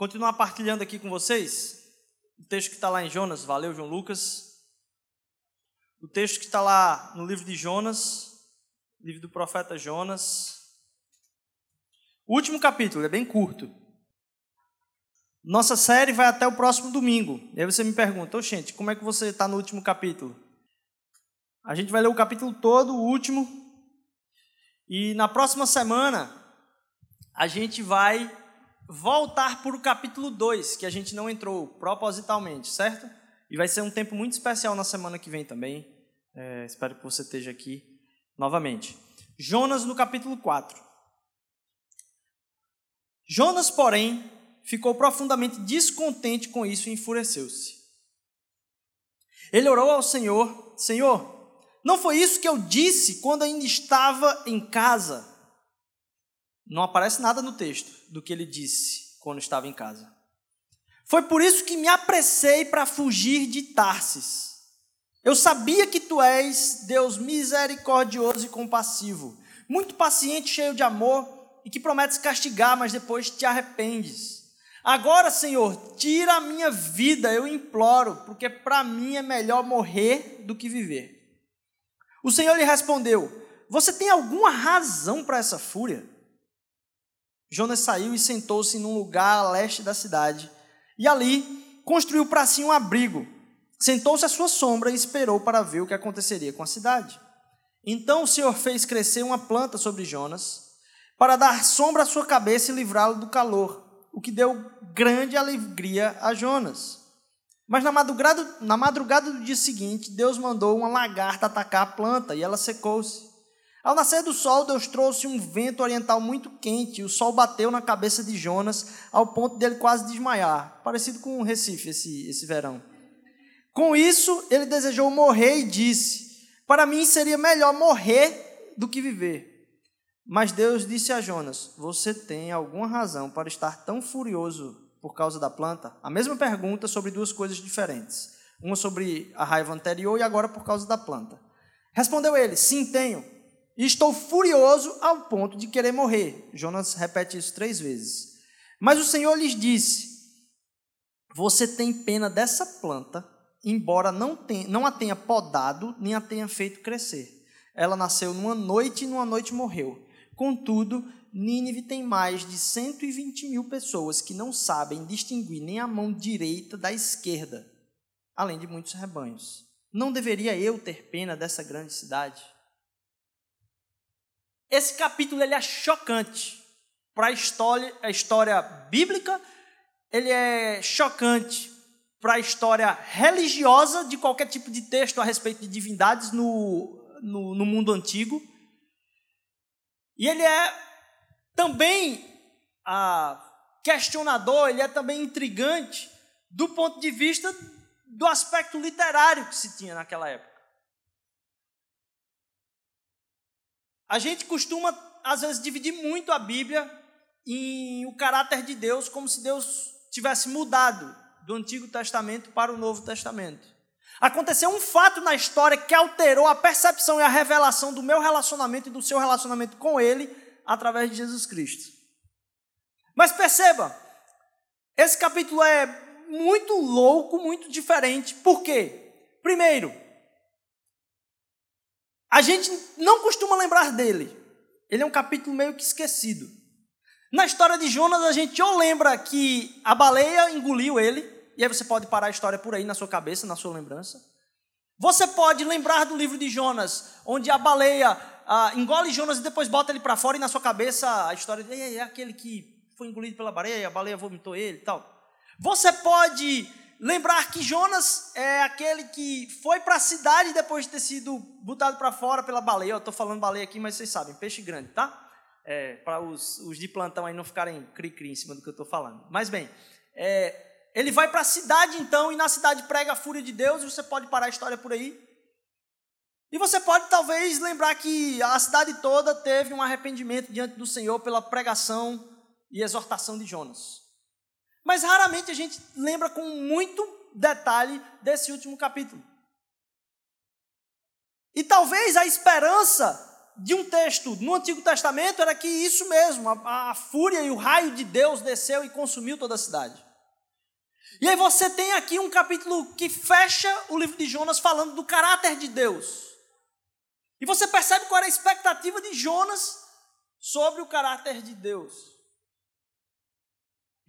continuar partilhando aqui com vocês o texto que está lá em Jonas, valeu, João Lucas. O texto que está lá no livro de Jonas, livro do profeta Jonas. O último capítulo, é bem curto. Nossa série vai até o próximo domingo. E aí você me pergunta, ô gente, como é que você está no último capítulo? A gente vai ler o capítulo todo, o último. E na próxima semana, a gente vai voltar para o capítulo 2, que a gente não entrou propositalmente, certo? E vai ser um tempo muito especial na semana que vem também. É, espero que você esteja aqui novamente. Jonas no capítulo 4. Jonas, porém, ficou profundamente descontente com isso e enfureceu-se. Ele orou ao Senhor: Senhor, não foi isso que eu disse quando ainda estava em casa? Não aparece nada no texto do que ele disse quando estava em casa. Foi por isso que me apressei para fugir de Tarsis. Eu sabia que tu és Deus misericordioso e compassivo, muito paciente, cheio de amor e que prometes castigar, mas depois te arrependes. Agora, Senhor, tira a minha vida, eu imploro, porque para mim é melhor morrer do que viver. O Senhor lhe respondeu: Você tem alguma razão para essa fúria? Jonas saiu e sentou-se num lugar a leste da cidade. E ali construiu para si um abrigo. Sentou-se à sua sombra e esperou para ver o que aconteceria com a cidade. Então o Senhor fez crescer uma planta sobre Jonas, para dar sombra à sua cabeça e livrá-lo do calor, o que deu grande alegria a Jonas. Mas na madrugada, na madrugada do dia seguinte, Deus mandou uma lagarta atacar a planta e ela secou-se. Ao nascer do sol, Deus trouxe um vento oriental muito quente, e o sol bateu na cabeça de Jonas, ao ponto dele quase desmaiar, parecido com um Recife esse, esse verão. Com isso, ele desejou morrer e disse: Para mim seria melhor morrer do que viver. Mas Deus disse a Jonas: Você tem alguma razão para estar tão furioso por causa da planta? A mesma pergunta sobre duas coisas diferentes. Uma sobre a raiva anterior e agora por causa da planta. Respondeu ele: Sim, tenho. E estou furioso ao ponto de querer morrer. Jonas repete isso três vezes. Mas o Senhor lhes disse: Você tem pena dessa planta, embora não, tenha, não a tenha podado, nem a tenha feito crescer. Ela nasceu numa noite e numa noite morreu. Contudo, Nínive tem mais de 120 mil pessoas que não sabem distinguir nem a mão direita da esquerda, além de muitos rebanhos. Não deveria eu ter pena dessa grande cidade? Esse capítulo ele é chocante para a história, a história bíblica, ele é chocante para a história religiosa de qualquer tipo de texto a respeito de divindades no, no, no mundo antigo. E ele é também ah, questionador, ele é também intrigante do ponto de vista do aspecto literário que se tinha naquela época. A gente costuma, às vezes, dividir muito a Bíblia em o caráter de Deus, como se Deus tivesse mudado do Antigo Testamento para o Novo Testamento. Aconteceu um fato na história que alterou a percepção e a revelação do meu relacionamento e do seu relacionamento com Ele através de Jesus Cristo. Mas perceba, esse capítulo é muito louco, muito diferente. Por quê? Primeiro, a gente não costuma lembrar dele. Ele é um capítulo meio que esquecido. Na história de Jonas, a gente ou lembra que a baleia engoliu ele, e aí você pode parar a história por aí na sua cabeça, na sua lembrança. Você pode lembrar do livro de Jonas, onde a baleia ah, engole Jonas e depois bota ele para fora, e na sua cabeça a história de é aquele que foi engolido pela baleia, a baleia vomitou ele e tal. Você pode Lembrar que Jonas é aquele que foi para a cidade depois de ter sido botado para fora pela baleia. Eu estou falando baleia aqui, mas vocês sabem, peixe grande, tá? É, para os, os, de plantão aí não ficarem cri-cri em cima do que eu estou falando. Mas bem, é, ele vai para a cidade então, e na cidade prega a fúria de Deus, e você pode parar a história por aí. E você pode talvez lembrar que a cidade toda teve um arrependimento diante do Senhor pela pregação e exortação de Jonas. Mas raramente a gente lembra com muito detalhe desse último capítulo. E talvez a esperança de um texto no Antigo Testamento era que isso mesmo, a, a fúria e o raio de Deus desceu e consumiu toda a cidade. E aí você tem aqui um capítulo que fecha o livro de Jonas falando do caráter de Deus. E você percebe qual era a expectativa de Jonas sobre o caráter de Deus.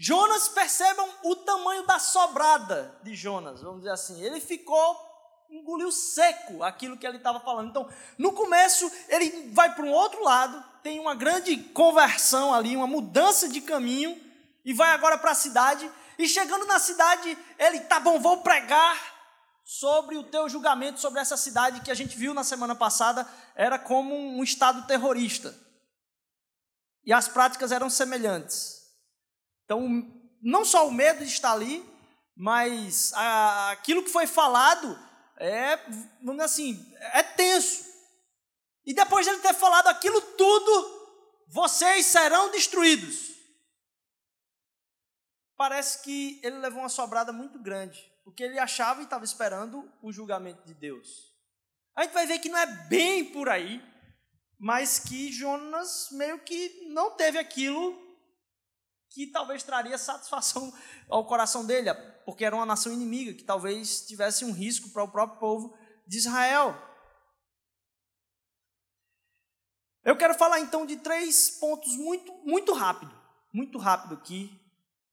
Jonas, percebam o tamanho da sobrada de Jonas, vamos dizer assim. Ele ficou engoliu seco aquilo que ele estava falando. Então, no começo, ele vai para um outro lado, tem uma grande conversão ali, uma mudança de caminho, e vai agora para a cidade. E chegando na cidade, ele, tá bom, vou pregar sobre o teu julgamento sobre essa cidade que a gente viu na semana passada, era como um estado terrorista. E as práticas eram semelhantes. Então, não só o medo estar ali, mas aquilo que foi falado é, vamos assim, é tenso. E depois de ele ter falado aquilo tudo, vocês serão destruídos. Parece que ele levou uma sobrada muito grande, porque ele achava e estava esperando o julgamento de Deus. A gente vai ver que não é bem por aí, mas que Jonas meio que não teve aquilo que talvez traria satisfação ao coração dele, porque era uma nação inimiga, que talvez tivesse um risco para o próprio povo de Israel. Eu quero falar então de três pontos muito, muito rápido, muito rápido aqui,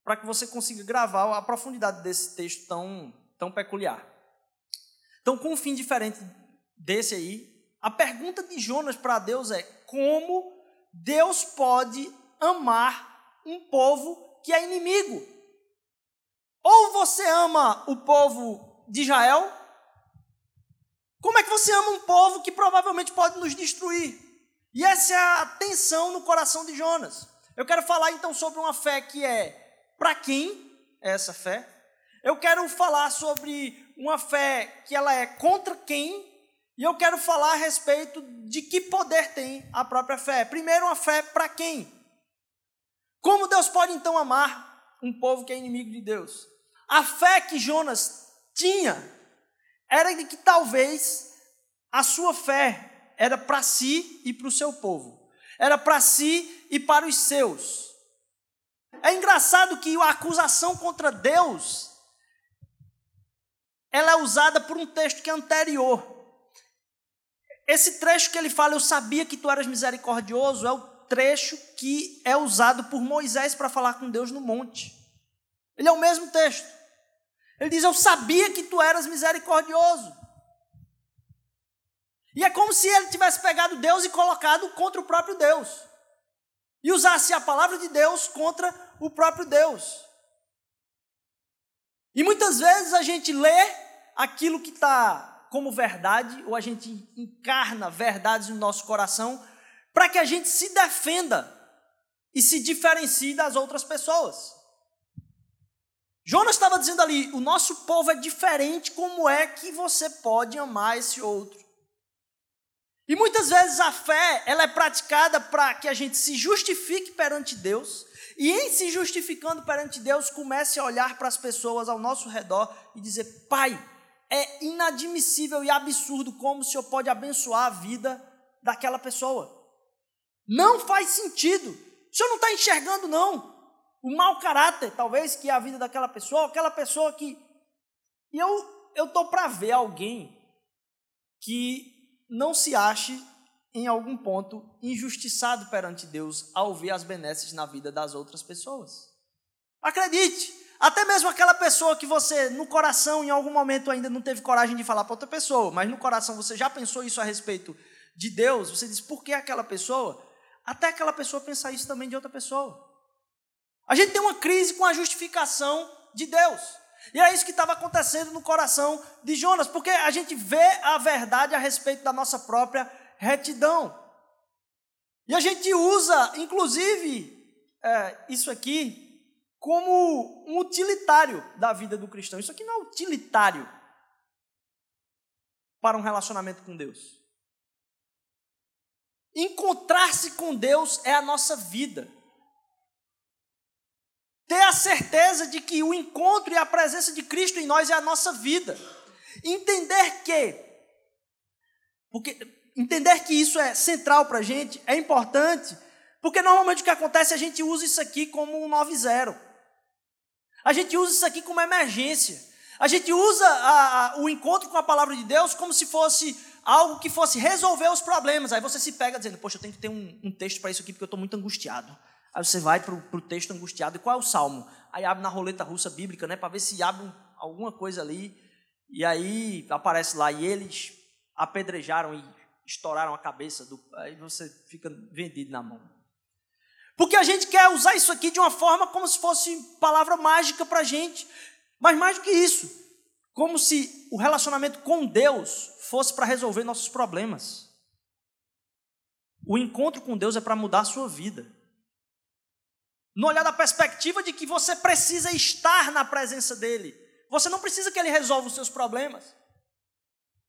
para que você consiga gravar a profundidade desse texto tão, tão peculiar. Então, com um fim diferente desse aí, a pergunta de Jonas para Deus é: como Deus pode amar um povo que é inimigo? Ou você ama o povo de Israel, como é que você ama um povo que provavelmente pode nos destruir? E essa é a tensão no coração de Jonas. Eu quero falar então sobre uma fé que é para quem é essa fé. Eu quero falar sobre uma fé que ela é contra quem. E eu quero falar a respeito de que poder tem a própria fé. Primeiro, uma fé para quem? Como Deus pode então amar um povo que é inimigo de Deus? A fé que Jonas tinha era de que talvez a sua fé era para si e para o seu povo, era para si e para os seus. É engraçado que a acusação contra Deus ela é usada por um texto que é anterior. Esse trecho que ele fala, eu sabia que tu eras misericordioso, é o trecho que é usado por Moisés para falar com Deus no monte. Ele é o mesmo texto. Ele diz: Eu sabia que tu eras misericordioso. E é como se ele tivesse pegado Deus e colocado contra o próprio Deus. E usasse a palavra de Deus contra o próprio Deus. E muitas vezes a gente lê aquilo que está como verdade, ou a gente encarna verdades no nosso coração, para que a gente se defenda e se diferencie das outras pessoas. Jonas estava dizendo ali: o nosso povo é diferente, como é que você pode amar esse outro? E muitas vezes a fé ela é praticada para que a gente se justifique perante Deus, e em se justificando perante Deus, comece a olhar para as pessoas ao nosso redor e dizer: Pai, é inadmissível e absurdo como o Senhor pode abençoar a vida daquela pessoa. Não faz sentido. O Senhor não está enxergando, não o mau caráter, talvez, que é a vida daquela pessoa, aquela pessoa que. E eu tô para ver alguém que não se ache em algum ponto injustiçado perante Deus ao ver as benesses na vida das outras pessoas. Acredite, até mesmo aquela pessoa que você no coração em algum momento ainda não teve coragem de falar para outra pessoa, mas no coração você já pensou isso a respeito de Deus, você diz por que aquela pessoa? Até aquela pessoa pensar isso também de outra pessoa. A gente tem uma crise com a justificação de Deus. E é isso que estava acontecendo no coração de Jonas, porque a gente vê a verdade a respeito da nossa própria retidão. E a gente usa, inclusive, é, isso aqui como um utilitário da vida do cristão. Isso aqui não é utilitário para um relacionamento com Deus. Encontrar-se com Deus é a nossa vida. Ter a certeza de que o encontro e a presença de Cristo em nós é a nossa vida. Entender que, porque entender que isso é central para a gente é importante, porque normalmente o que acontece é a gente usa isso aqui como um 9-0. A gente usa isso aqui como emergência. A gente usa a, a, o encontro com a palavra de Deus como se fosse algo que fosse resolver os problemas. Aí você se pega dizendo, poxa, eu tenho que ter um, um texto para isso aqui porque eu estou muito angustiado. Aí você vai para o texto angustiado. E qual é o salmo? Aí abre na roleta russa bíblica, né? Para ver se abre um, alguma coisa ali. E aí aparece lá, e eles apedrejaram e estouraram a cabeça. Do, aí você fica vendido na mão. Porque a gente quer usar isso aqui de uma forma como se fosse palavra mágica para a gente. Mas mais do que isso, como se o relacionamento com Deus fosse para resolver nossos problemas. O encontro com Deus é para mudar a sua vida. No olhar da perspectiva de que você precisa estar na presença dEle. Você não precisa que Ele resolva os seus problemas.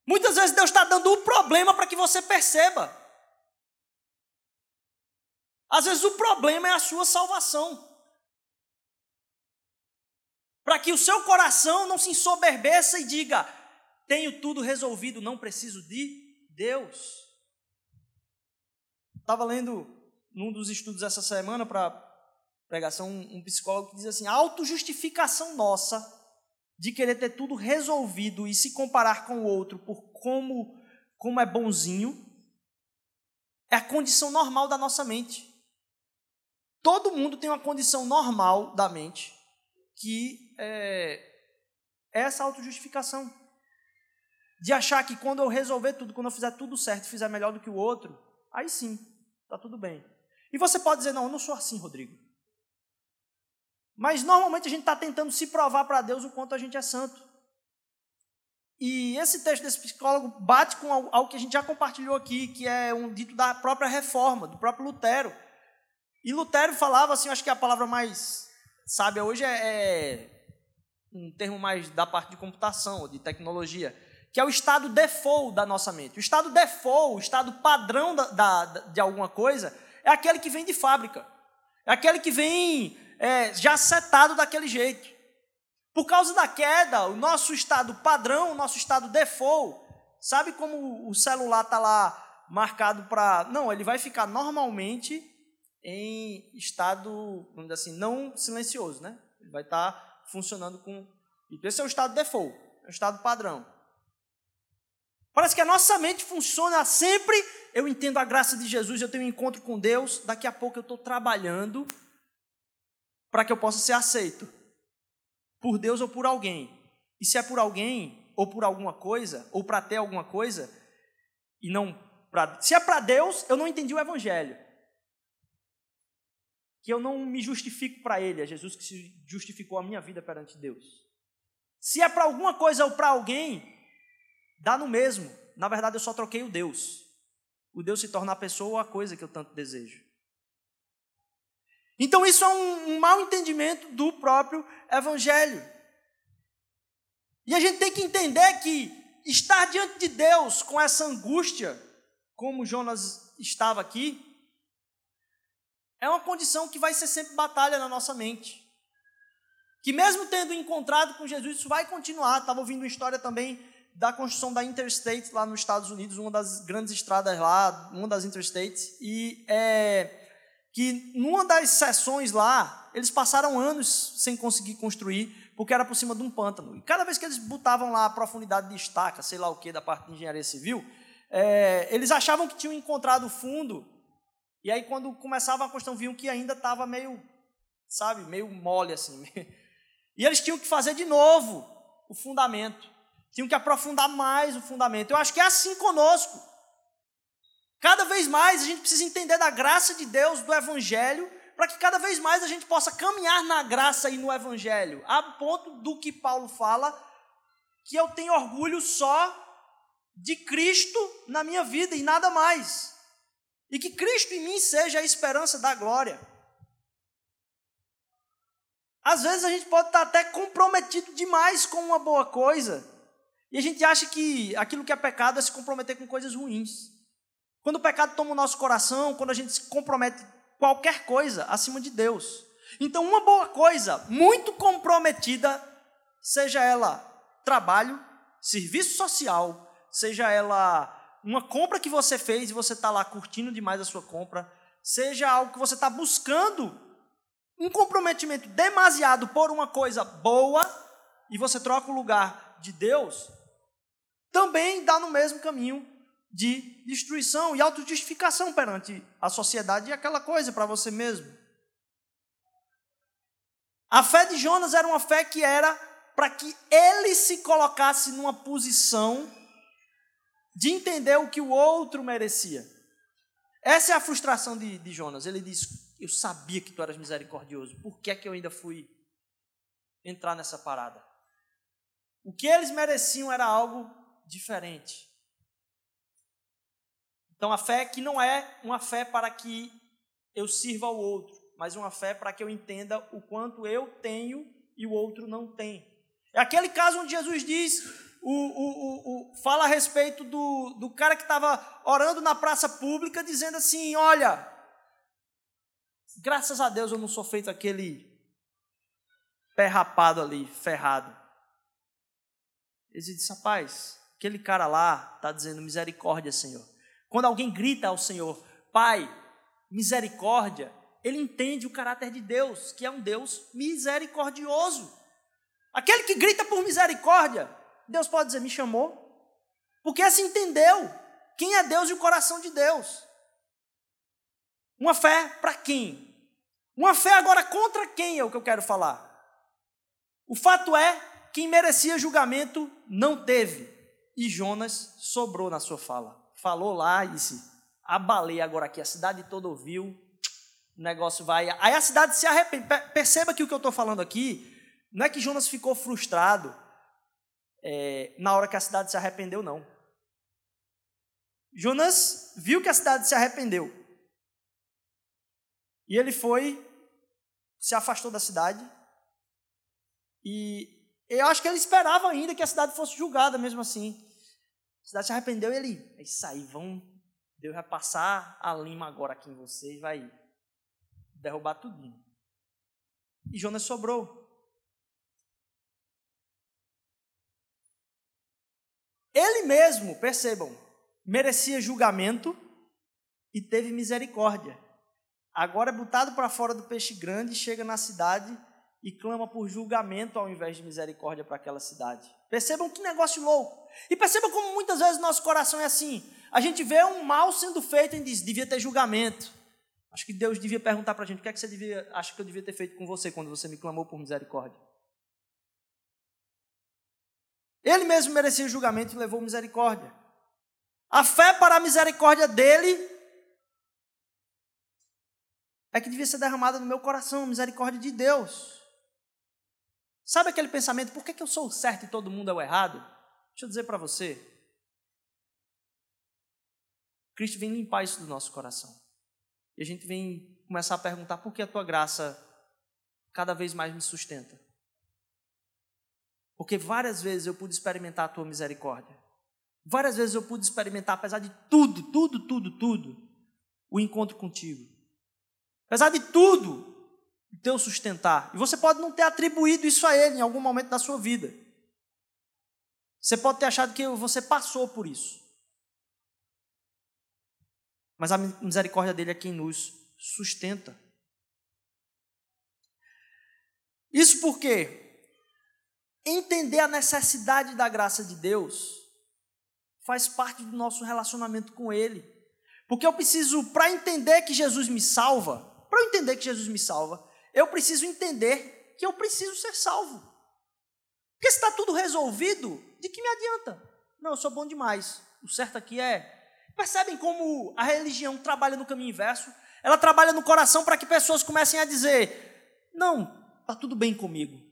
Muitas vezes Deus está dando o problema para que você perceba. Às vezes o problema é a sua salvação para que o seu coração não se ensoberbeça e diga: tenho tudo resolvido, não preciso de Deus. Estava lendo num dos estudos essa semana para pregação um, psicólogo que diz assim: a autojustificação nossa de querer ter tudo resolvido e se comparar com o outro por como, como é bonzinho é a condição normal da nossa mente. Todo mundo tem uma condição normal da mente que é, essa autojustificação. De achar que quando eu resolver tudo, quando eu fizer tudo certo, fizer melhor do que o outro, aí sim, está tudo bem. E você pode dizer, não, eu não sou assim, Rodrigo. Mas normalmente a gente está tentando se provar para Deus o quanto a gente é santo. E esse texto desse psicólogo bate com algo que a gente já compartilhou aqui, que é um dito da própria reforma, do próprio Lutero. E Lutero falava assim, acho que a palavra mais sábia hoje é, é um termo mais da parte de computação, de tecnologia, que é o estado default da nossa mente. O estado default, o estado padrão da, da, de alguma coisa, é aquele que vem de fábrica. É aquele que vem é, já setado daquele jeito. Por causa da queda, o nosso estado padrão, o nosso estado default, sabe como o celular está lá marcado para. Não, ele vai ficar normalmente em estado, vamos dizer assim, não silencioso, né? Ele vai estar tá funcionando com. Esse é o estado default, é o estado padrão. Parece que a nossa mente funciona sempre. Eu entendo a graça de Jesus, eu tenho um encontro com Deus. Daqui a pouco eu estou trabalhando para que eu possa ser aceito por Deus ou por alguém. E se é por alguém, ou por alguma coisa, ou para ter alguma coisa, e não para. Se é para Deus, eu não entendi o Evangelho que eu não me justifico para Ele, é Jesus que se justificou a minha vida perante Deus. Se é para alguma coisa ou para alguém, dá no mesmo. Na verdade, eu só troquei o Deus. O Deus se torna a pessoa ou a coisa que eu tanto desejo. Então, isso é um, um mau entendimento do próprio Evangelho. E a gente tem que entender que estar diante de Deus com essa angústia, como Jonas estava aqui, é uma condição que vai ser sempre batalha na nossa mente. Que mesmo tendo encontrado com Jesus, isso vai continuar. Estava ouvindo uma história também da construção da Interstate lá nos Estados Unidos, uma das grandes estradas lá, uma das Interstates, e é, que numa das sessões lá, eles passaram anos sem conseguir construir, porque era por cima de um pântano. E cada vez que eles botavam lá a profundidade de estaca, sei lá o que, da parte de engenharia civil, é, eles achavam que tinham encontrado o fundo e aí, quando começava a construção, viam que ainda estava meio, sabe, meio mole assim. E eles tinham que fazer de novo o fundamento. Tinham que aprofundar mais o fundamento. Eu acho que é assim conosco. Cada vez mais a gente precisa entender da graça de Deus, do Evangelho, para que cada vez mais a gente possa caminhar na graça e no Evangelho, a ponto do que Paulo fala, que eu tenho orgulho só de Cristo na minha vida e nada mais. E que Cristo em mim seja a esperança da glória. Às vezes a gente pode estar até comprometido demais com uma boa coisa. E a gente acha que aquilo que é pecado é se comprometer com coisas ruins. Quando o pecado toma o nosso coração, quando a gente se compromete qualquer coisa acima de Deus. Então, uma boa coisa, muito comprometida, seja ela trabalho, serviço social, seja ela uma compra que você fez e você está lá curtindo demais a sua compra, seja algo que você está buscando um comprometimento demasiado por uma coisa boa e você troca o lugar de Deus, também dá no mesmo caminho de destruição e autojustificação perante a sociedade e aquela coisa para você mesmo. A fé de Jonas era uma fé que era para que ele se colocasse numa posição de entender o que o outro merecia. Essa é a frustração de, de Jonas. Ele diz: Eu sabia que tu eras misericordioso, por que é que eu ainda fui entrar nessa parada? O que eles mereciam era algo diferente. Então a fé que não é uma fé para que eu sirva ao outro, mas uma fé para que eu entenda o quanto eu tenho e o outro não tem. É aquele caso onde Jesus diz, o, o, o, fala a respeito do, do cara que estava orando na praça pública, dizendo assim: Olha, graças a Deus eu não sou feito aquele pé rapado ali, ferrado. Ele disse: Rapaz, aquele cara lá está dizendo misericórdia, Senhor. Quando alguém grita ao Senhor, Pai, misericórdia, ele entende o caráter de Deus, que é um Deus misericordioso. Aquele que grita por misericórdia, Deus pode dizer, me chamou. Porque assim entendeu quem é Deus e o coração de Deus. Uma fé para quem? Uma fé agora contra quem é o que eu quero falar. O fato é, quem merecia julgamento não teve. E Jonas sobrou na sua fala. Falou lá e disse: abalei agora aqui, a cidade toda ouviu, o negócio vai. Aí a cidade se arrepende. Perceba que o que eu estou falando aqui não é que Jonas ficou frustrado é, na hora que a cidade se arrependeu, não. Jonas viu que a cidade se arrependeu. E ele foi, se afastou da cidade. E eu acho que ele esperava ainda que a cidade fosse julgada mesmo assim. A cidade se arrependeu e ele, é isso aí, vão, Deus vai passar a lima agora aqui em vocês, vai derrubar tudinho. E Jonas sobrou. Ele mesmo, percebam, merecia julgamento e teve misericórdia. Agora é botado para fora do peixe grande, chega na cidade e clama por julgamento ao invés de misericórdia para aquela cidade. Percebam que negócio louco. E percebam como muitas vezes nosso coração é assim. A gente vê um mal sendo feito e diz, devia ter julgamento. Acho que Deus devia perguntar para a gente, o que é que você devia, acha que eu devia ter feito com você quando você me clamou por misericórdia? Ele mesmo merecia julgamento e levou misericórdia. A fé para a misericórdia dele é que devia ser derramada no meu coração, a misericórdia de Deus. Sabe aquele pensamento, por que, que eu sou o certo e todo mundo é o errado? Deixa eu dizer para você. Cristo vem limpar isso do nosso coração. E a gente vem começar a perguntar por que a tua graça cada vez mais me sustenta. Porque várias vezes eu pude experimentar a tua misericórdia. Várias vezes eu pude experimentar, apesar de tudo, tudo, tudo, tudo, o encontro contigo. Apesar de tudo, o teu sustentar. E você pode não ter atribuído isso a ele em algum momento da sua vida. Você pode ter achado que você passou por isso. Mas a misericórdia dele é quem nos sustenta. Isso porque entender a necessidade da graça de Deus faz parte do nosso relacionamento com Ele. Porque eu preciso, para entender que Jesus me salva, para eu entender que Jesus me salva, eu preciso entender que eu preciso ser salvo. Porque se está tudo resolvido, de que me adianta? Não, eu sou bom demais. O certo aqui é. Percebem como a religião trabalha no caminho inverso? Ela trabalha no coração para que pessoas comecem a dizer: não, está tudo bem comigo.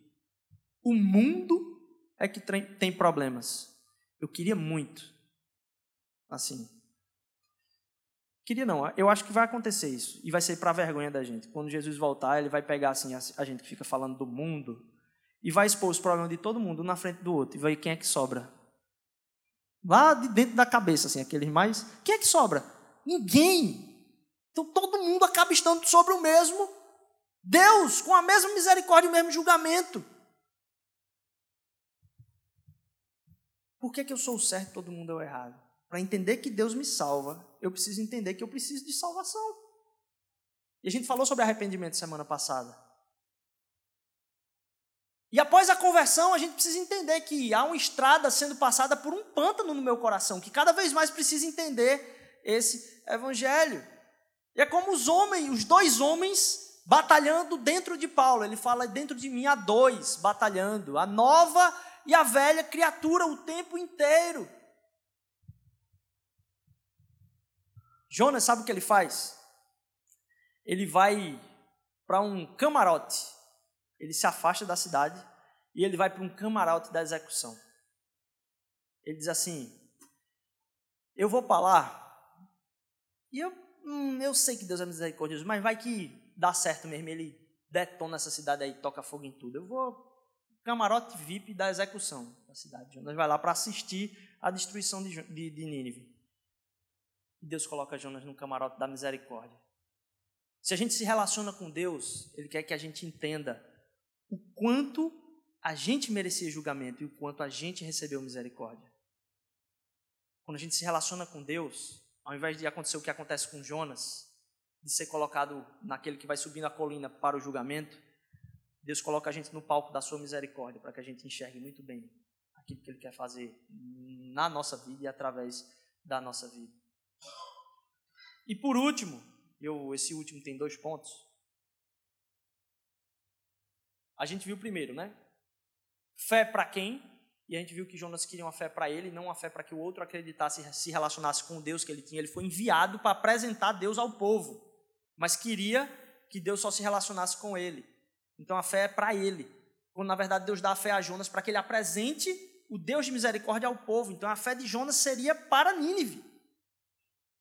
O mundo é que tem problemas. Eu queria muito. Assim. Queria não, eu acho que vai acontecer isso. E vai ser para vergonha da gente. Quando Jesus voltar, ele vai pegar assim a gente que fica falando do mundo e vai expor os problemas de todo mundo um na frente do outro e vai ver quem é que sobra. Lá de dentro da cabeça, assim, aqueles mais. Quem é que sobra? Ninguém. Então todo mundo acaba estando sobre o mesmo Deus, com a mesma misericórdia e o mesmo julgamento. Por que, que eu sou o certo e todo mundo é o errado? para entender que Deus me salva, eu preciso entender que eu preciso de salvação. E a gente falou sobre arrependimento semana passada. E após a conversão, a gente precisa entender que há uma estrada sendo passada por um pântano no meu coração, que cada vez mais precisa entender esse evangelho. E é como os homens, os dois homens batalhando dentro de Paulo. Ele fala dentro de mim há dois batalhando, a nova e a velha criatura o tempo inteiro. Jonas sabe o que ele faz? Ele vai para um camarote. Ele se afasta da cidade e ele vai para um camarote da execução. Ele diz assim: Eu vou para lá e eu, hum, eu sei que Deus é misericordioso, mas vai que dá certo mesmo. Ele detona essa cidade aí, toca fogo em tudo. Eu vou camarote VIP da execução da cidade. Jonas vai lá para assistir a destruição de, de, de Nínive. E Deus coloca Jonas no camarote da misericórdia. Se a gente se relaciona com Deus, Ele quer que a gente entenda o quanto a gente merecia julgamento e o quanto a gente recebeu misericórdia. Quando a gente se relaciona com Deus, ao invés de acontecer o que acontece com Jonas, de ser colocado naquele que vai subindo a colina para o julgamento, Deus coloca a gente no palco da sua misericórdia para que a gente enxergue muito bem aquilo que Ele quer fazer na nossa vida e através da nossa vida. E por último, eu, esse último tem dois pontos. A gente viu primeiro, né? Fé para quem? E a gente viu que Jonas queria uma fé para ele, não uma fé para que o outro acreditasse, se relacionasse com Deus que ele tinha. Ele foi enviado para apresentar Deus ao povo, mas queria que Deus só se relacionasse com ele. Então a fé é para ele. Quando na verdade Deus dá a fé a Jonas para que ele apresente o Deus de misericórdia ao povo. Então a fé de Jonas seria para Nínive.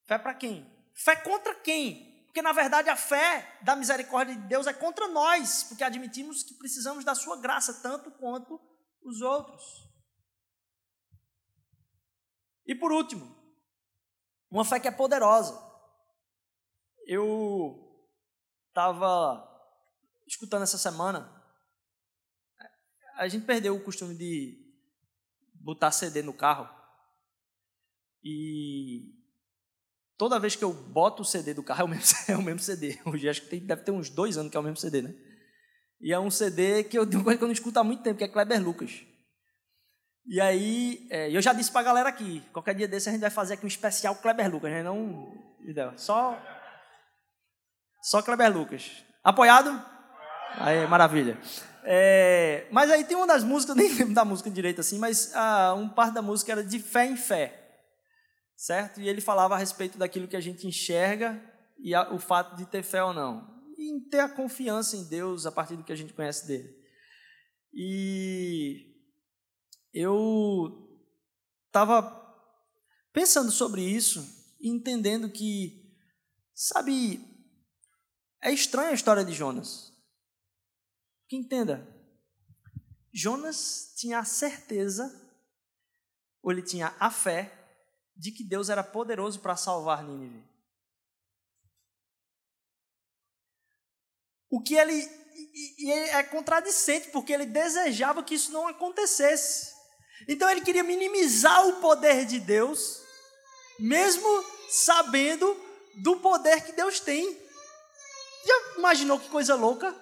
Fé para quem? Fé contra quem? Porque na verdade a fé da misericórdia de Deus é contra nós, porque admitimos que precisamos da sua graça tanto quanto os outros. E por último, uma fé que é poderosa. Eu estava escutando essa semana, a gente perdeu o costume de botar CD no carro. E Toda vez que eu boto o CD do carro, é o mesmo, é o mesmo CD. Hoje acho que tem, deve ter uns dois anos que é o mesmo CD, né? E é um CD que eu, que eu não escuto há muito tempo, que é Kleber Lucas. E aí, é, eu já disse pra galera aqui, qualquer dia desse a gente vai fazer aqui um especial Kleber Lucas, né? Não, só, só Kleber Lucas. Apoiado? Aí, maravilha. É, mas aí tem uma das músicas, nem lembro da música direito assim, mas ah, um parte da música era de fé em fé certo? E ele falava a respeito daquilo que a gente enxerga e a, o fato de ter fé ou não. E ter a confiança em Deus a partir do que a gente conhece dele. E eu estava pensando sobre isso entendendo que, sabe, é estranha a história de Jonas. Que entenda, Jonas tinha a certeza, ou ele tinha a fé, de que Deus era poderoso para salvar Nínive. O que ele e, e é contradicente, porque ele desejava que isso não acontecesse. Então ele queria minimizar o poder de Deus, mesmo sabendo do poder que Deus tem. Já imaginou que coisa louca?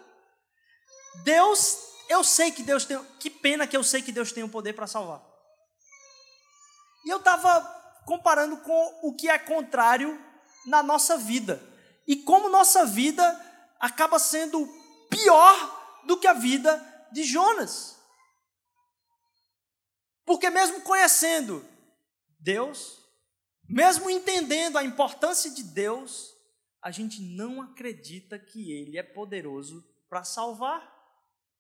Deus, eu sei que Deus tem, que pena que eu sei que Deus tem o poder para salvar. E eu estava comparando com o que é contrário na nossa vida. E como nossa vida acaba sendo pior do que a vida de Jonas. Porque, mesmo conhecendo Deus, mesmo entendendo a importância de Deus, a gente não acredita que Ele é poderoso para salvar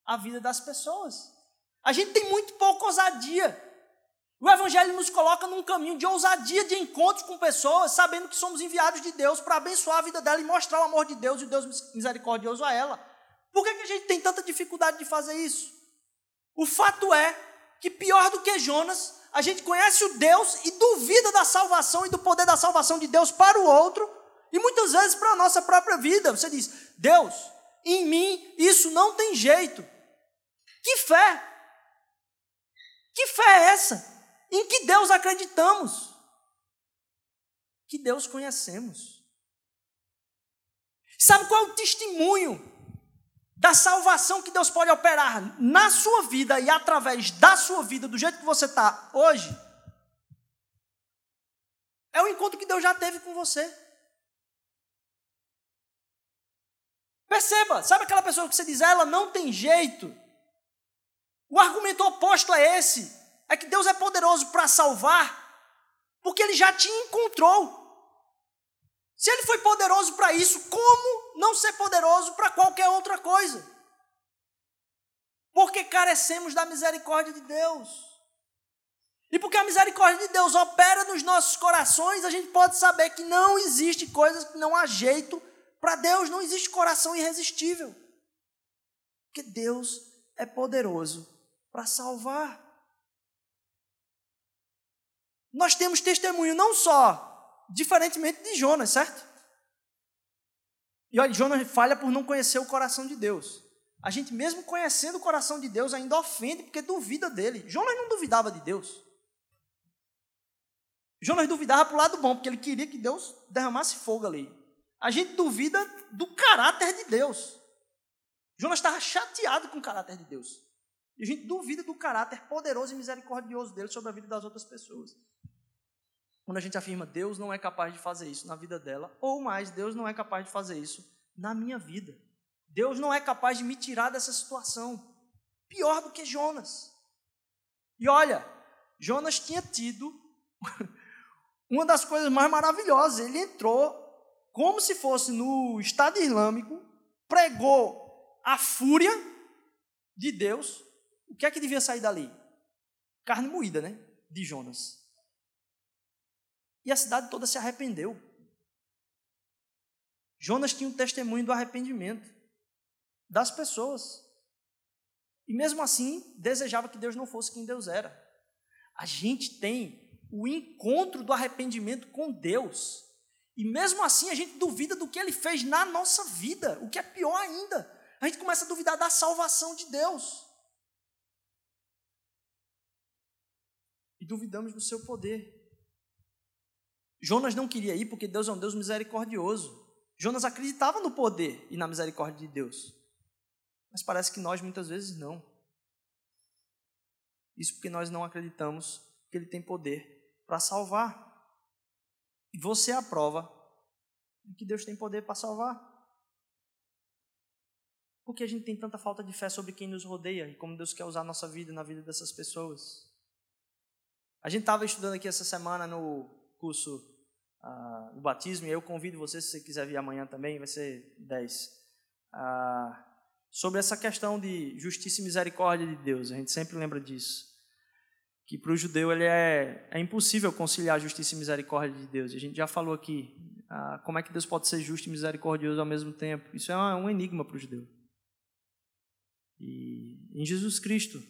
a vida das pessoas. A gente tem muito pouca ousadia o Evangelho nos coloca num caminho de ousadia de encontros com pessoas, sabendo que somos enviados de Deus para abençoar a vida dela e mostrar o amor de Deus e o Deus misericordioso a ela. Por que, que a gente tem tanta dificuldade de fazer isso? O fato é que, pior do que Jonas, a gente conhece o Deus e duvida da salvação e do poder da salvação de Deus para o outro, e muitas vezes para a nossa própria vida. Você diz: Deus, em mim isso não tem jeito. Que fé! Que fé é essa? Em que Deus acreditamos? que Deus conhecemos. Sabe qual é o testemunho da salvação que Deus pode operar na sua vida e através da sua vida, do jeito que você está hoje? É o encontro que Deus já teve com você. Perceba, sabe aquela pessoa que você diz, ela não tem jeito? O argumento oposto é esse: é que Deus é poderoso para salvar, porque Ele já te encontrou. Se Ele foi poderoso para isso, como não ser poderoso para qualquer outra coisa? Porque carecemos da misericórdia de Deus. E porque a misericórdia de Deus opera nos nossos corações, a gente pode saber que não existe coisas que não há jeito para Deus, não existe coração irresistível. Porque Deus é poderoso para salvar. Nós temos testemunho não só, diferentemente de Jonas, certo? E olha, Jonas falha por não conhecer o coração de Deus. A gente, mesmo conhecendo o coração de Deus, ainda ofende porque duvida dele. Jonas não duvidava de Deus. Jonas duvidava para o lado bom, porque ele queria que Deus derramasse fogo ali. A gente duvida do caráter de Deus. Jonas estava chateado com o caráter de Deus. E a gente duvida do caráter poderoso e misericordioso dele sobre a vida das outras pessoas. Quando a gente afirma Deus não é capaz de fazer isso na vida dela, ou mais, Deus não é capaz de fazer isso na minha vida. Deus não é capaz de me tirar dessa situação. Pior do que Jonas. E olha, Jonas tinha tido uma das coisas mais maravilhosas. Ele entrou como se fosse no Estado Islâmico, pregou a fúria de Deus o que é que devia sair dali? Carne moída, né? De Jonas. E a cidade toda se arrependeu. Jonas tinha um testemunho do arrependimento das pessoas. E mesmo assim, desejava que Deus não fosse quem Deus era. A gente tem o encontro do arrependimento com Deus. E mesmo assim, a gente duvida do que ele fez na nossa vida, o que é pior ainda. A gente começa a duvidar da salvação de Deus. E duvidamos do seu poder. Jonas não queria ir porque Deus é um Deus misericordioso. Jonas acreditava no poder e na misericórdia de Deus. Mas parece que nós muitas vezes não. Isso porque nós não acreditamos que Ele tem poder para salvar. E você é a prova de que Deus tem poder para salvar. Por que a gente tem tanta falta de fé sobre quem nos rodeia e como Deus quer usar a nossa vida na vida dessas pessoas? A gente estava estudando aqui essa semana no curso uh, do batismo, e eu convido você, se você quiser vir amanhã também, vai ser 10. Uh, ah, sobre essa questão de justiça e misericórdia de Deus, a gente sempre lembra disso. Que para o judeu ele é, é impossível conciliar justiça e misericórdia de Deus. A gente já falou aqui uh, como é que Deus pode ser justo e misericordioso ao mesmo tempo. Isso é um enigma para o judeu. E em Jesus Cristo,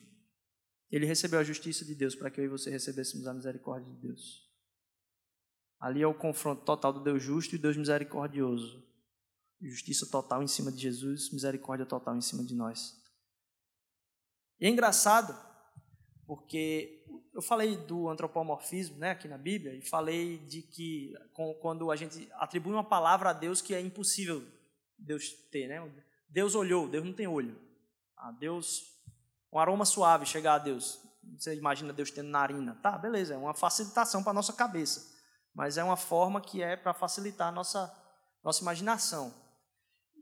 ele recebeu a justiça de Deus para que eu e você recebêssemos a misericórdia de Deus. Ali é o confronto total do Deus justo e Deus misericordioso. Justiça total em cima de Jesus, misericórdia total em cima de nós. E é engraçado, porque eu falei do antropomorfismo né, aqui na Bíblia, e falei de que quando a gente atribui uma palavra a Deus que é impossível Deus ter. Né? Deus olhou, Deus não tem olho. Ah, Deus um aroma suave chegar a Deus. Você imagina Deus tendo narina. Tá, beleza, é uma facilitação para a nossa cabeça. Mas é uma forma que é para facilitar a nossa, nossa imaginação.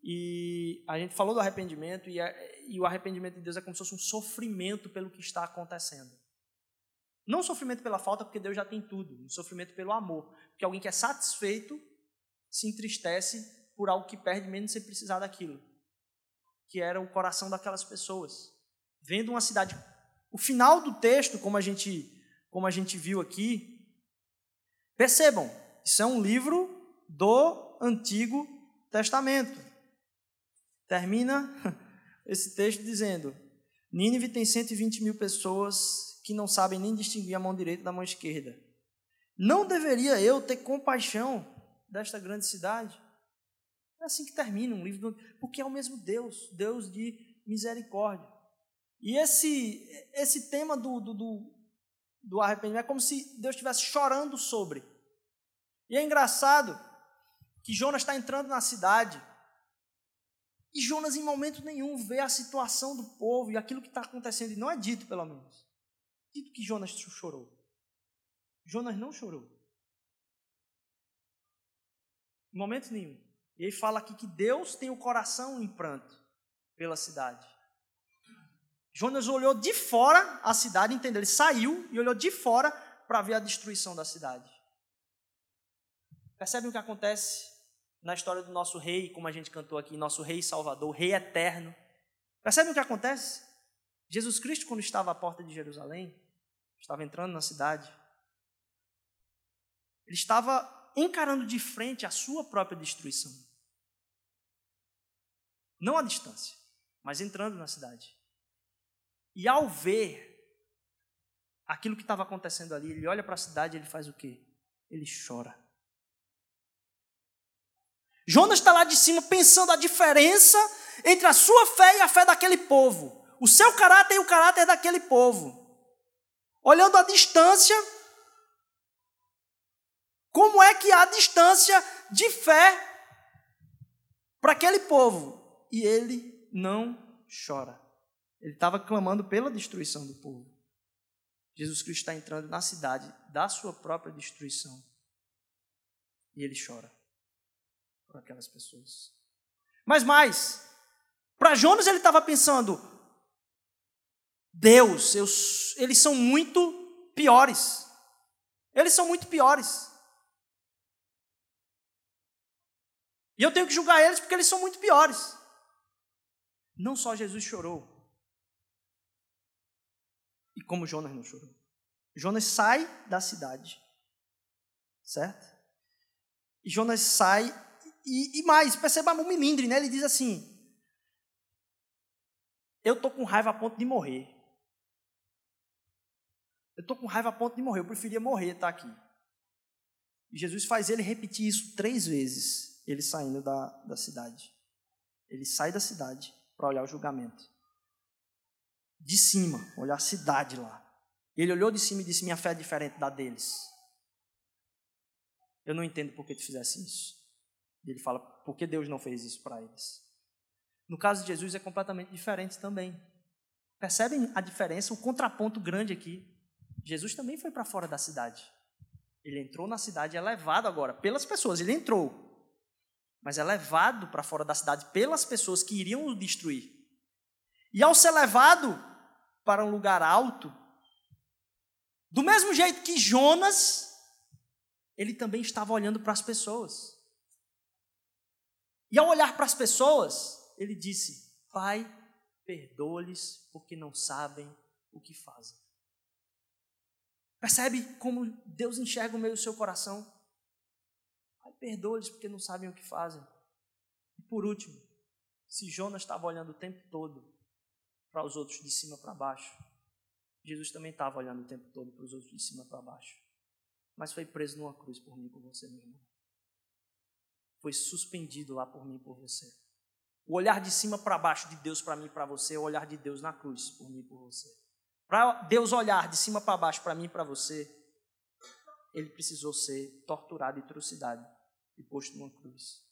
E a gente falou do arrependimento, e, é, e o arrependimento de Deus é como se fosse um sofrimento pelo que está acontecendo. Não sofrimento pela falta, porque Deus já tem tudo. Um sofrimento pelo amor. Porque alguém que é satisfeito se entristece por algo que perde menos sem precisar daquilo. Que era o coração daquelas pessoas vendo uma cidade. O final do texto, como a gente, como a gente viu aqui, percebam, isso é um livro do Antigo Testamento. Termina esse texto dizendo: Nínive tem 120 mil pessoas que não sabem nem distinguir a mão direita da mão esquerda. Não deveria eu ter compaixão desta grande cidade? É assim que termina um livro, do... porque é o mesmo Deus, Deus de misericórdia. E esse, esse tema do, do, do, do arrependimento é como se Deus estivesse chorando sobre. E é engraçado que Jonas está entrando na cidade e Jonas, em momento nenhum, vê a situação do povo e aquilo que está acontecendo, e não é dito, pelo menos. Dito que Jonas chorou. Jonas não chorou. Em momento nenhum. E ele fala aqui que Deus tem o coração em pranto pela cidade. Jonas olhou de fora a cidade, entendeu? Ele saiu e olhou de fora para ver a destruição da cidade. Percebem o que acontece na história do nosso rei, como a gente cantou aqui, nosso rei salvador, rei eterno. Percebem o que acontece? Jesus Cristo, quando estava à porta de Jerusalém, estava entrando na cidade, ele estava encarando de frente a sua própria destruição. Não à distância, mas entrando na cidade. E ao ver aquilo que estava acontecendo ali, ele olha para a cidade e ele faz o quê? Ele chora. Jonas está lá de cima pensando a diferença entre a sua fé e a fé daquele povo, o seu caráter e o caráter daquele povo. Olhando a distância, como é que há distância de fé para aquele povo? E ele não chora. Ele estava clamando pela destruição do povo. Jesus Cristo está entrando na cidade da sua própria destruição. E ele chora por aquelas pessoas. Mas mais, para Jonas ele estava pensando: Deus, eu, eles são muito piores. Eles são muito piores. E eu tenho que julgar eles porque eles são muito piores. Não só Jesus chorou. E como Jonas não chorou. Jonas sai da cidade. Certo? E Jonas sai e, e mais, perceba o milindre, né? Ele diz assim: Eu estou com raiva a ponto de morrer. Eu estou com raiva a ponto de morrer. Eu preferia morrer estar tá aqui. E Jesus faz ele repetir isso três vezes, ele saindo da, da cidade. Ele sai da cidade para olhar o julgamento. De cima, olhar a cidade lá. Ele olhou de cima e disse: Minha fé é diferente da deles. Eu não entendo por que tu fizesse isso. Ele fala, por que Deus não fez isso para eles? No caso de Jesus é completamente diferente também. Percebem a diferença, o contraponto grande aqui? Jesus também foi para fora da cidade. Ele entrou na cidade é levado agora pelas pessoas. Ele entrou, mas é levado para fora da cidade pelas pessoas que iriam o destruir. E ao ser levado para um lugar alto, do mesmo jeito que Jonas, ele também estava olhando para as pessoas. E ao olhar para as pessoas, ele disse: Pai, perdoa-lhes porque não sabem o que fazem. Percebe como Deus enxerga o meio do seu coração? Pai, perdoa-lhes porque não sabem o que fazem. E por último, se Jonas estava olhando o tempo todo para os outros de cima para baixo, Jesus também estava olhando o tempo todo para os outros de cima para baixo. Mas foi preso numa cruz por mim e por você, meu irmão foi suspendido lá por mim e por você. O olhar de cima para baixo de Deus para mim e para você é o olhar de Deus na cruz por mim e por você. Para Deus olhar de cima para baixo para mim e para você, ele precisou ser torturado e trucidado e posto numa cruz.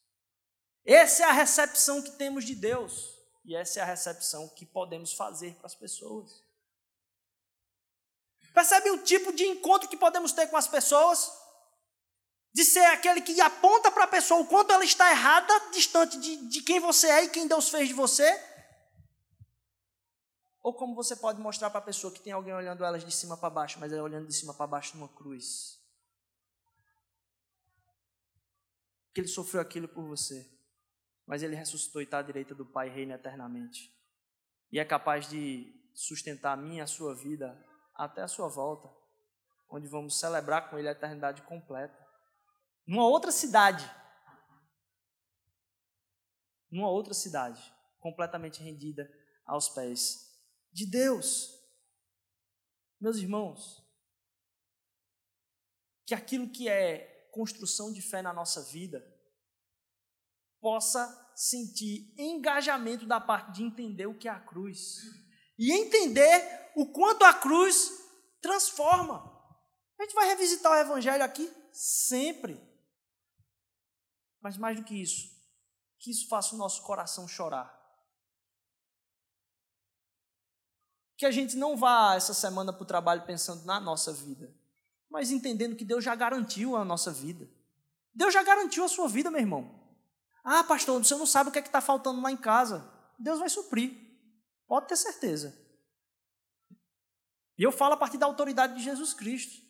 Essa é a recepção que temos de Deus e essa é a recepção que podemos fazer para as pessoas. Percebe o tipo de encontro que podemos ter com as pessoas? de ser aquele que aponta para a pessoa o quanto ela está errada, distante de, de quem você é e quem Deus fez de você? Ou como você pode mostrar para a pessoa que tem alguém olhando elas de cima para baixo, mas ela olhando de cima para baixo numa cruz? Que ele sofreu aquilo por você, mas ele ressuscitou e está à direita do Pai e reina eternamente. E é capaz de sustentar a minha e a sua vida até a sua volta, onde vamos celebrar com ele a eternidade completa numa outra cidade. Numa outra cidade, completamente rendida aos pés de Deus. Meus irmãos, que aquilo que é construção de fé na nossa vida possa sentir engajamento da parte de entender o que é a cruz e entender o quanto a cruz transforma. A gente vai revisitar o evangelho aqui sempre. Mas mais do que isso, que isso faça o nosso coração chorar. Que a gente não vá essa semana para o trabalho pensando na nossa vida, mas entendendo que Deus já garantiu a nossa vida. Deus já garantiu a sua vida, meu irmão. Ah, pastor, você não sabe o que é que está faltando lá em casa. Deus vai suprir. Pode ter certeza. E eu falo a partir da autoridade de Jesus Cristo.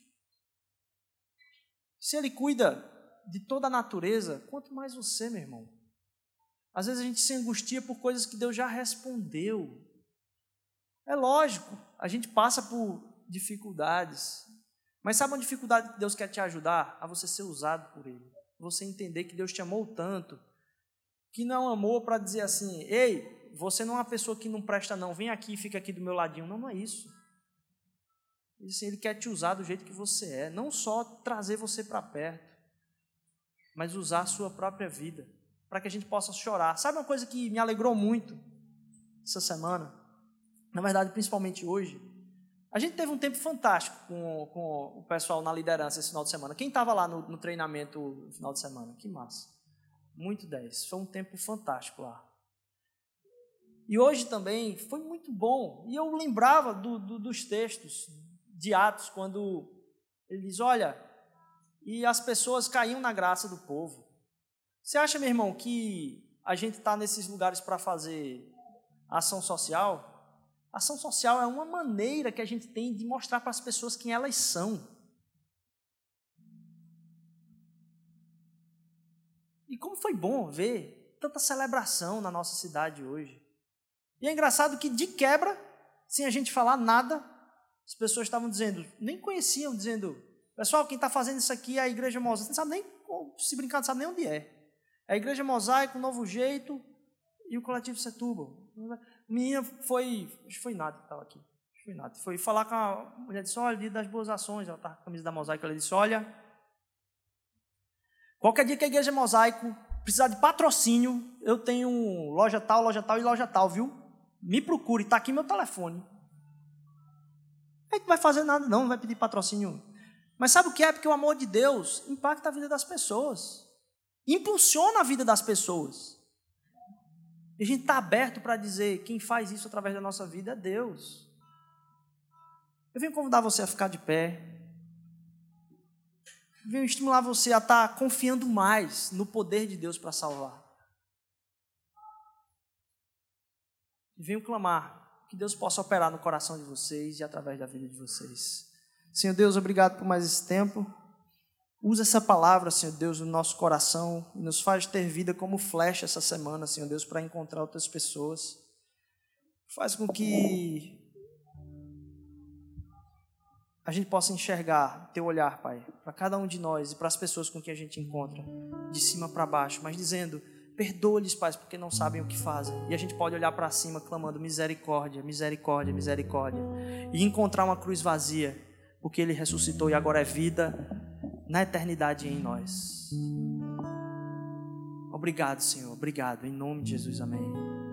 Se Ele cuida de toda a natureza, quanto mais você, meu irmão. Às vezes a gente se angustia por coisas que Deus já respondeu. É lógico, a gente passa por dificuldades. Mas sabe uma dificuldade que Deus quer te ajudar? A você ser usado por Ele. Você entender que Deus te amou tanto, que não amou para dizer assim: ei, você não é uma pessoa que não presta, não, vem aqui fica aqui do meu ladinho. Não, não é isso. Assim, ele quer te usar do jeito que você é, não só trazer você para perto, mas usar a sua própria vida, para que a gente possa chorar. Sabe uma coisa que me alegrou muito essa semana? Na verdade, principalmente hoje. A gente teve um tempo fantástico com, com o pessoal na liderança esse final de semana. Quem estava lá no, no treinamento no final de semana? Que massa. Muito 10. Foi um tempo fantástico lá. E hoje também foi muito bom. E eu lembrava do, do, dos textos de Atos, quando ele diz: Olha, e as pessoas caíam na graça do povo. Você acha, meu irmão, que a gente está nesses lugares para fazer ação social? Ação social é uma maneira que a gente tem de mostrar para as pessoas quem elas são. E como foi bom ver tanta celebração na nossa cidade hoje. E é engraçado que, de quebra, sem a gente falar nada, as pessoas estavam dizendo, nem conheciam, dizendo, pessoal, quem está fazendo isso aqui é a Igreja Mosaico. Não sabe nem, se brincar, não sabe nem onde é. É a Igreja Mosaico, o Novo Jeito e o Coletivo Setúbal. Minha foi, acho que foi nada que estava aqui. Foi nada. Foi falar com a mulher, disse, olha, dia das boas ações, ela estava com a camisa da Mosaico, ela disse, olha, qualquer dia que a Igreja Mosaico precisar de patrocínio, eu tenho loja tal, loja tal e loja tal, viu? Me procure, está aqui meu telefone. A gente não vai fazer nada, não, não vai pedir patrocínio. Mas sabe o que é? Porque o amor de Deus impacta a vida das pessoas, impulsiona a vida das pessoas. E a gente está aberto para dizer: quem faz isso através da nossa vida é Deus. Eu venho convidar você a ficar de pé. Venho estimular você a estar confiando mais no poder de Deus para salvar. E venho clamar que Deus possa operar no coração de vocês e através da vida de vocês. Senhor Deus, obrigado por mais esse tempo. Usa essa palavra, Senhor Deus, no nosso coração e nos faz ter vida como flecha essa semana, Senhor Deus, para encontrar outras pessoas. Faz com que a gente possa enxergar teu olhar, Pai, para cada um de nós e para as pessoas com quem a gente encontra, de cima para baixo, mas dizendo Perdoa-lhes, Pai, porque não sabem o que fazem. E a gente pode olhar para cima clamando misericórdia, misericórdia, misericórdia. E encontrar uma cruz vazia, porque Ele ressuscitou e agora é vida na eternidade em nós. Obrigado, Senhor. Obrigado. Em nome de Jesus. Amém.